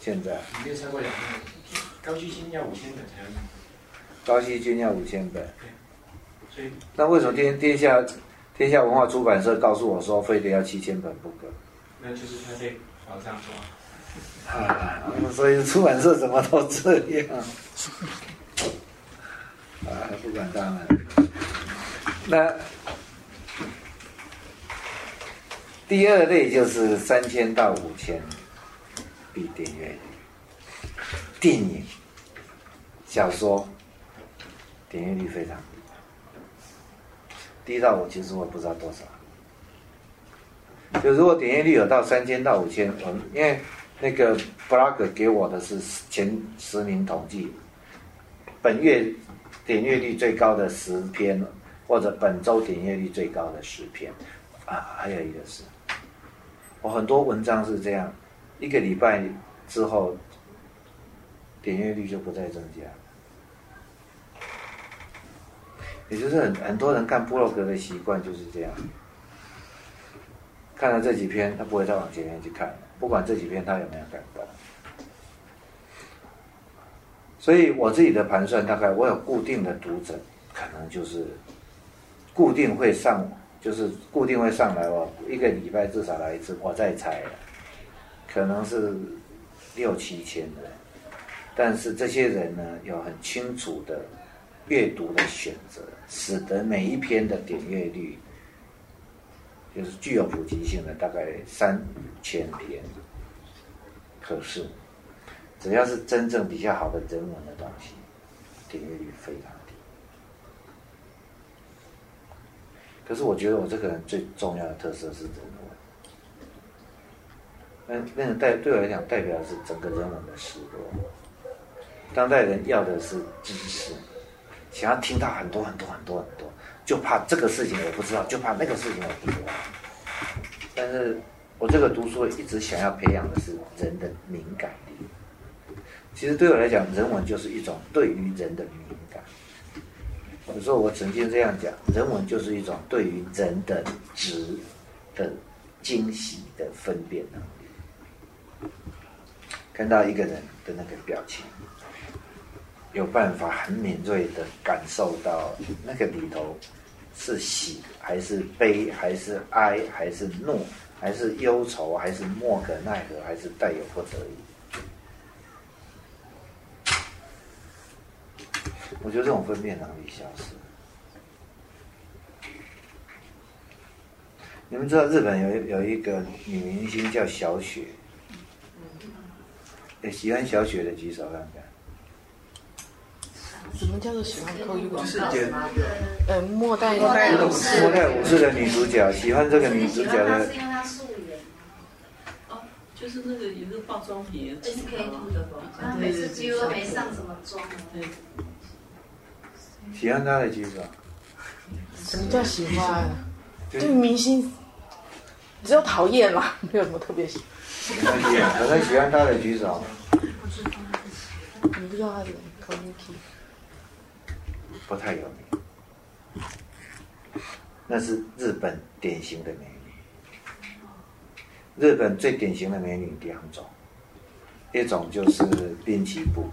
现在。没有超过两千本，高希军要五千本才能。高希军要五千本。所以。那为什么天天下天下文化出版社告诉我说，非得要七千本不可？那就是他在网上说。啊，所以出版社怎么都这样。啊，不管他们。那。第二类就是三千到五千笔点阅，电影、小说点阅率非常低，低到我其实我不知道多少。就如果点阅率有到三千到五千，我因为那个 blog 给我的是前十名统计，本月点阅率最高的十篇，或者本周点阅率最高的十篇，啊，还有一个是。我很多文章是这样，一个礼拜之后，点阅率就不再增加。也就是很很多人看部落格的习惯就是这样，看了这几篇，他不会再往前面去看，不管这几篇他有没有感动。所以我自己的盘算，大概我有固定的读者，可能就是固定会上。就是固定会上来哦，一个礼拜至少来一次。我再猜，可能是六七千人，但是这些人呢，有很清楚的阅读的选择，使得每一篇的点阅率就是具有普及性的，大概三千篇。可是，只要是真正比较好的人文的东西，点阅率非常低。可是我觉得我这个人最重要的特色是人文。那那个代对我来讲，代表的是整个人文的失落。当代人要的是知识，想要听到很多很多很多很多，就怕这个事情我不知道，就怕那个事情我不知道。但是我这个读书一直想要培养的是人的敏感力。其实对我来讲，人文就是一种对于人的敏感。有时候我曾经这样讲，人文就是一种对于人的值的惊喜的分辨能力。看到一个人的那个表情。有办法很敏锐的感受到那个里头是喜还是悲还是哀还是怒还是忧愁还是莫可奈何还是带有不得已。我觉得这种分辨能力消失。你们知道日本有有一个女明星叫小雪，喜欢小雪的举手看看。什么叫做喜欢扣一个？是就呃，末代末代武士，末代武士的女主角，喜欢这个女主角的。是因为她素颜。哦，就是那个也是化妆品，SK two 的吧？她每次几乎都没上什么妆。对。喜欢他的举手。什么叫喜欢？对明星，只有讨厌啦，没有什么特别喜。喜欢，可能喜欢他的举手。你不知道她的 k o n i 不太有名，那是日本典型的美女。日本最典型的美女两种，一种就是滨崎步，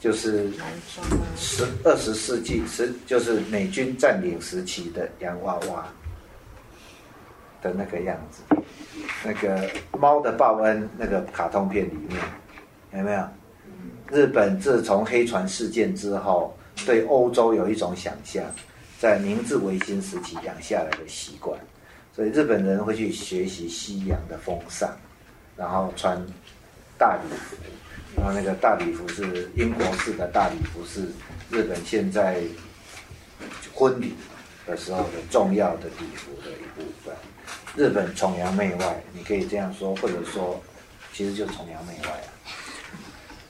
就是十二十世纪十就是美军占领时期的洋娃娃的那个样子，那个猫的报恩那个卡通片里面有没有？日本自从黑船事件之后，对欧洲有一种想象，在明治维新时期养下来的习惯，所以日本人会去学习西洋的风尚，然后穿大礼服，然后那个大礼服是英国式的大礼服，是日本现在婚礼的时候的重要的礼服的一部分。日本崇洋媚外，你可以这样说，或者说，其实就崇洋媚外啊。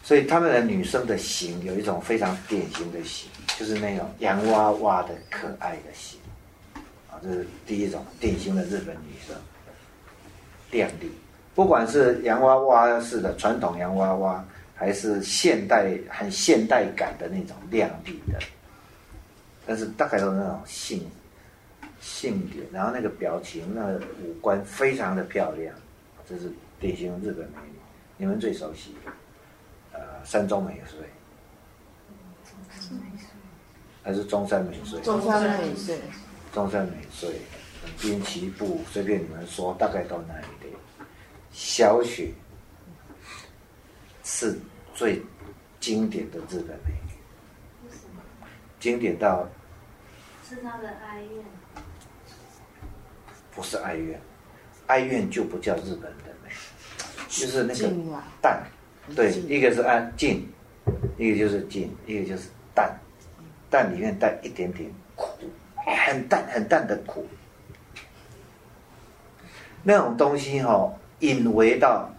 所以他们的女生的型有一种非常典型的型，就是那种洋娃娃的可爱的型，啊，这是第一种典型的日本女生，靓丽。不管是洋娃娃式的传统洋娃娃，还是现代很现代感的那种亮丽的，但是大概都是那种性性点，然后那个表情、那五官非常的漂亮，这是典型日本美女，你们最熟悉的，呃。山中美穗，还是中山美穗？中山美穗，中山美穗，滨崎步，随便你们说，大概到哪里的？小雪是最经典的日本美女，经典到是她的哀怨，不是哀怨，哀怨就不叫日本的美，就是那个淡。对，一个是安静，一个就是静，一个就是淡，淡里面带一点点苦，很淡很淡的苦。那种东西哈，隐微到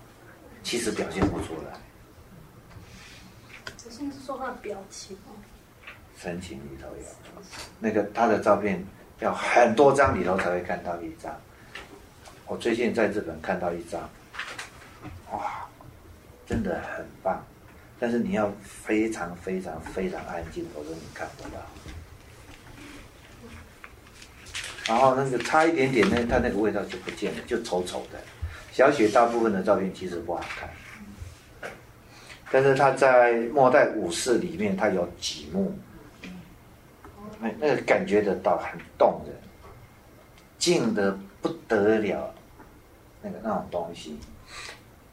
其实表现不出来。我现在是说他的表情哦。神情里头有，那个他的照片要很多张里头才会看到一张。我最近在日本看到一张，哇！真的很棒，但是你要非常非常非常安静，否则你看不到。然后那个差一点点，那它那个味道就不见了，就丑丑的。小雪大部分的照片其实不好看，但是他在末代武士里面，他有几幕，那那个感觉得到很动人，静的不得了，那个那种东西。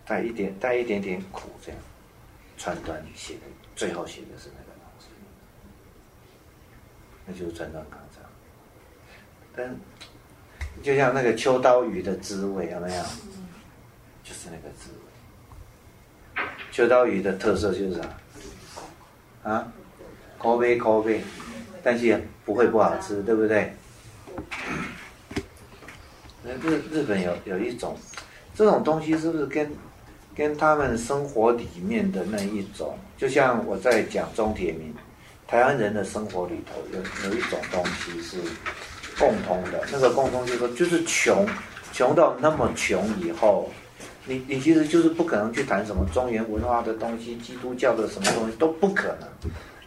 带一点带一点点苦，这样，川端写的最后写的是那个东西，那就是川端康成。但就像那个秋刀鱼的滋味，有没有？就是那个滋味。秋刀鱼的特色就是啥？啊，口碑口碑，但是也不会不好吃，对不对？那 日日本有有一种这种东西，是不是跟跟他们生活里面的那一种，就像我在讲中铁民，台湾人的生活里头有有一种东西是共通的，那个共通就是说，就是穷，穷到那么穷以后，你你其实就是不可能去谈什么中原文化的东西，基督教的什么东西都不可能，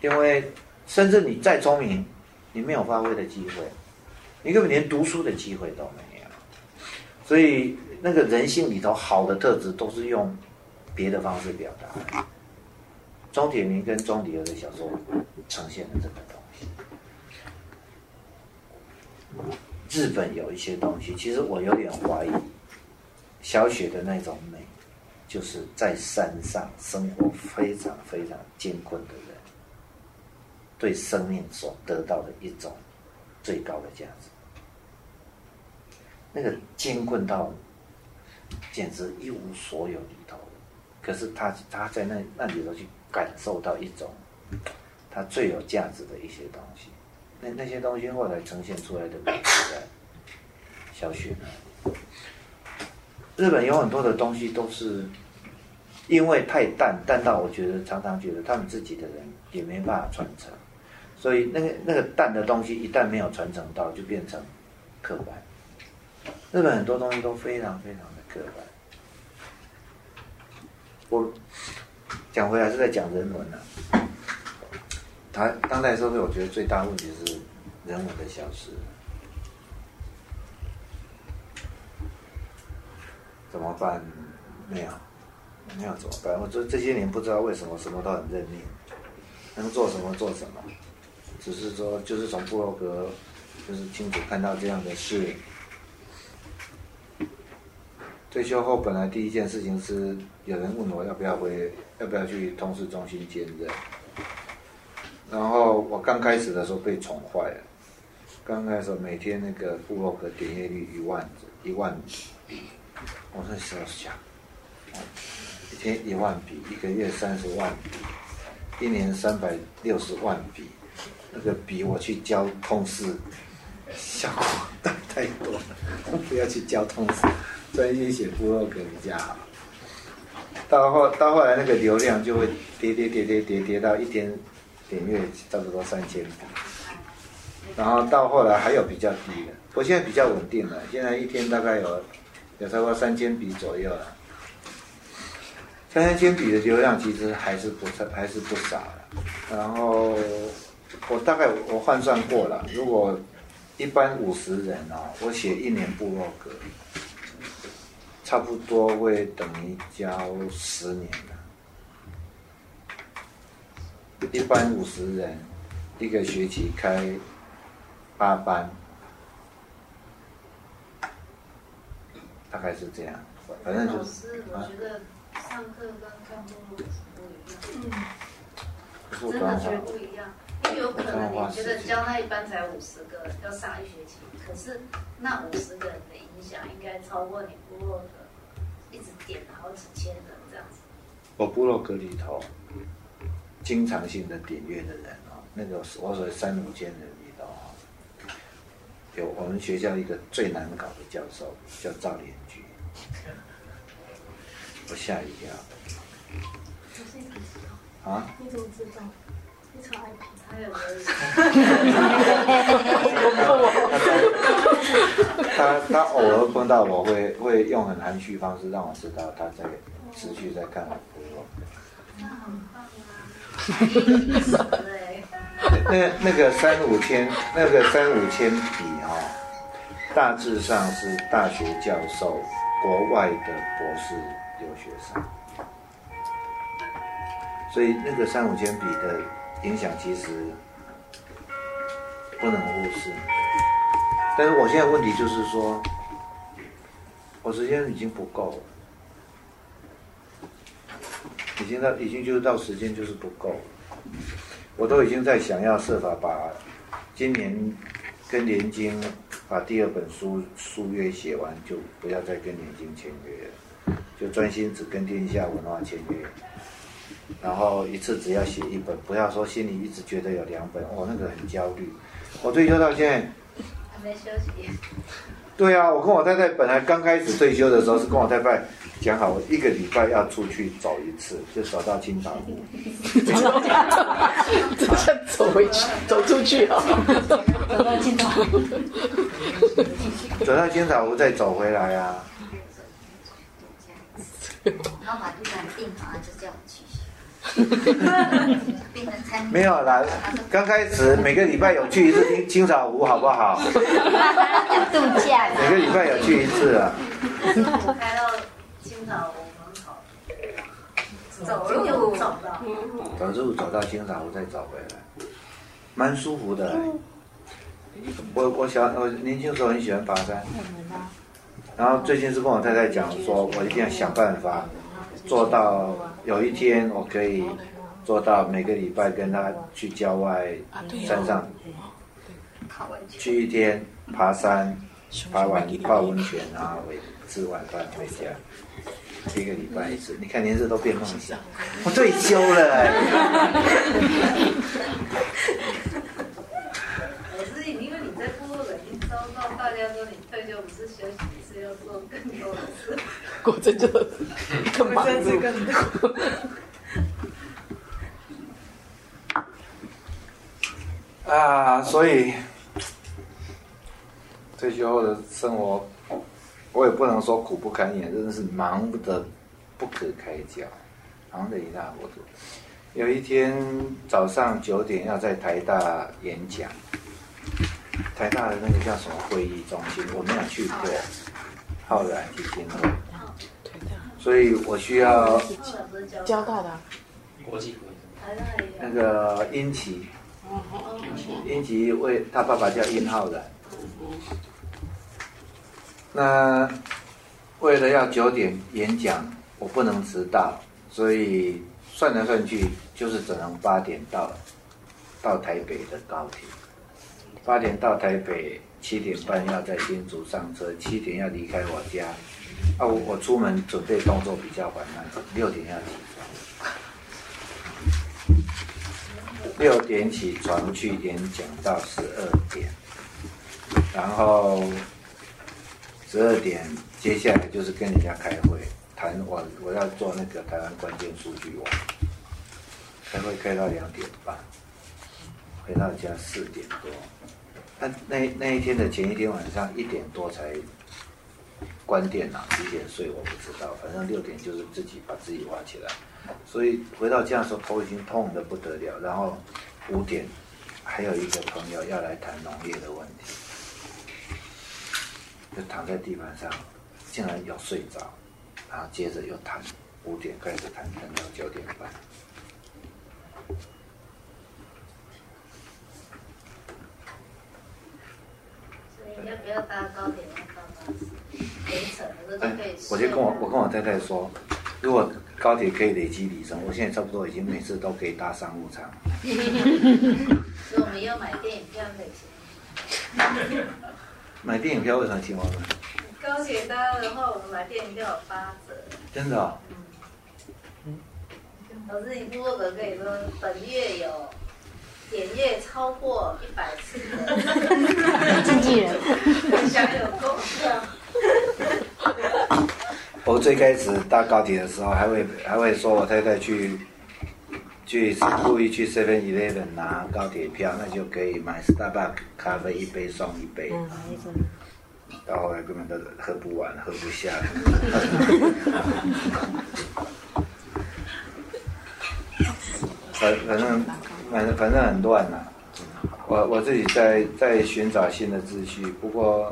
因为甚至你再聪明，你没有发挥的机会，你根本连读书的机会都没有，所以那个人性里头好的特质都是用别的方式表达。钟铁明跟钟离儿的小说呈现了这个东西。日本有一些东西，其实我有点怀疑，小雪的那种美，就是在山上生活非常非常艰困的人，对生命所得到的一种最高的价值。那个艰困到简直一无所有里头，可是他他在那那里头去感受到一种他最有价值的一些东西。那那些东西后来呈现出来的美在小雪那里。日本有很多的东西都是因为太淡，淡到我觉得常常觉得他们自己的人也没办法传承，所以那个那个淡的东西一旦没有传承到，就变成刻板。日本很多东西都非常非常的刻板。我讲回来是在讲人文啊。台当代社会，我觉得最大问题是人文的消失。怎么办？没有，没有怎么办？我这这些年不知道为什么什么都很认命，能做什么做什么，只是说就是从布洛格，就是清楚看到这样的事。退休后本来第一件事情是有人问我要不要回，要不要去通识中心兼任。然后我刚开始的时候被宠坏了，刚开始每天那个部落格点阅率一万一万，我那时候想，一天一万笔，一个月三十万笔，一年三百六十万笔，那个笔我去交通识，效果大太多了，不要去交通识，专心写部落格比较好。到后到后来那个流量就会跌跌跌跌跌跌到一天。点阅差不多三千笔，然后到后来还有比较低的，我现在比较稳定了，现在一天大概有有差不多三千笔左右了。三千笔的流量其实还是不少，还是不少的。然后我大概我换算过了，如果一般五十人啊，我写一年部落格，差不多会等于交十年。一般五十人，一个学期开八班，大概是这样。反正就是。老师，我觉得上课跟看部落不一样。嗯。真的觉得不一样，因为有可能你觉得教那一班才五十个，要上一学期，可是那五十个人的影响应该超过你部落的，一直点好几千人这样子。我部落格里头。经常性的点阅的人哦，那个我所谓三五千人有我们学校一个最难搞的教授叫赵连菊，我吓一跳。啊？你怎么知道？你超爱，他有他他偶尔碰到我会会用很含蓄方式让我知道他在持续在看我。那很棒！那那个三五千，那个三五千笔，大致上是大学教授、国外的博士留学生，所以那个三五千笔的影响其实不能忽视。但是我现在问题就是说，我时间已经不够了。已经到，已经就是到时间就是不够，我都已经在想要设法把今年跟联经把第二本书书约写完，就不要再跟联经签约了，就专心只跟天下文化签约。然后一次只要写一本，不要说心里一直觉得有两本，哦，那个很焦虑。我退休到现在还没休息。对啊，我跟我太太本来刚开始退休的时候是跟我太太讲好，我一个礼拜要出去走一次，就走到青岛湖。这下走回去，走出去哦。走到尽头。走到青岛湖再走回来啊。然后把督产订好，就叫我去。没有啦，刚开始每个礼拜有去一次青青草湖，好不好？度假每个礼拜有去一次啊。走路走到，走路走到青草湖再走回来，蛮舒服的。我我小我年轻时候很喜欢爬山，然后最近是跟我太太讲说，我一定要想办法做到有一天我可以做到每个礼拜跟她去郊外山上去一天爬山，爬完泡温泉，然后回吃晚饭回家，一个礼拜一次。你看连这都变梦想，我退休了、哎我是因为你在部落已经遭到大家说你退休不是休息，是要做更多的事。果真就更忙碌。啊，所以退休后的生活，我也不能说苦不堪言，真的是忙得不可开交，忙得一塌糊涂。有一天早上九点要在台大演讲，台大的那个叫什么会议中心，我没有去过，浩然基金会，所以我需要交大的啊，国际那个殷奇，殷奇为他爸爸叫殷浩然。那为了要九点演讲，我不能迟到，所以算来算去就是只能八点到到台北的高铁。八点到台北，七点半要在新竹上车，七点要离开我家。啊，我我出门准备动作比较缓慢，六点要起床。六点起床去演讲到十二点，然后十二点接下来就是跟人家开会，谈我我要做那个台湾关键数据网，开会开到两点半，回到家四点多，那那那一天的前一天晚上一点多才关电脑，几点睡我不知道，反正六点就是自己把自己挖起来，所以回到家的时候头已经痛得不得了，然后五点还有一个朋友要来谈农业的问题，就躺在地板上，竟然有睡着，然后接着又谈，五点开始谈，谈到九点半。所以要不要搭高铁？我就跟我我跟我太太说，如果高铁可以累积里程，我现在差不多已经每次都可以搭商务舱。所以我们要买电影票可以请。买电影票为什么请我们？高铁搭的话，我们买电影票有八折。真的、哦？老师，你部落格可以说本月有点阅超过一百次的经纪人，享有购票。我最开始搭高铁的时候，还会还会说我太太去去故意去 Seven Eleven 拿高铁票，那就可以买 Starbucks 咖啡一杯送一杯。嗯，到后来根本都喝不完，喝不下。反反正反正反正很乱呐、我我自己在在寻找新的秩序，不过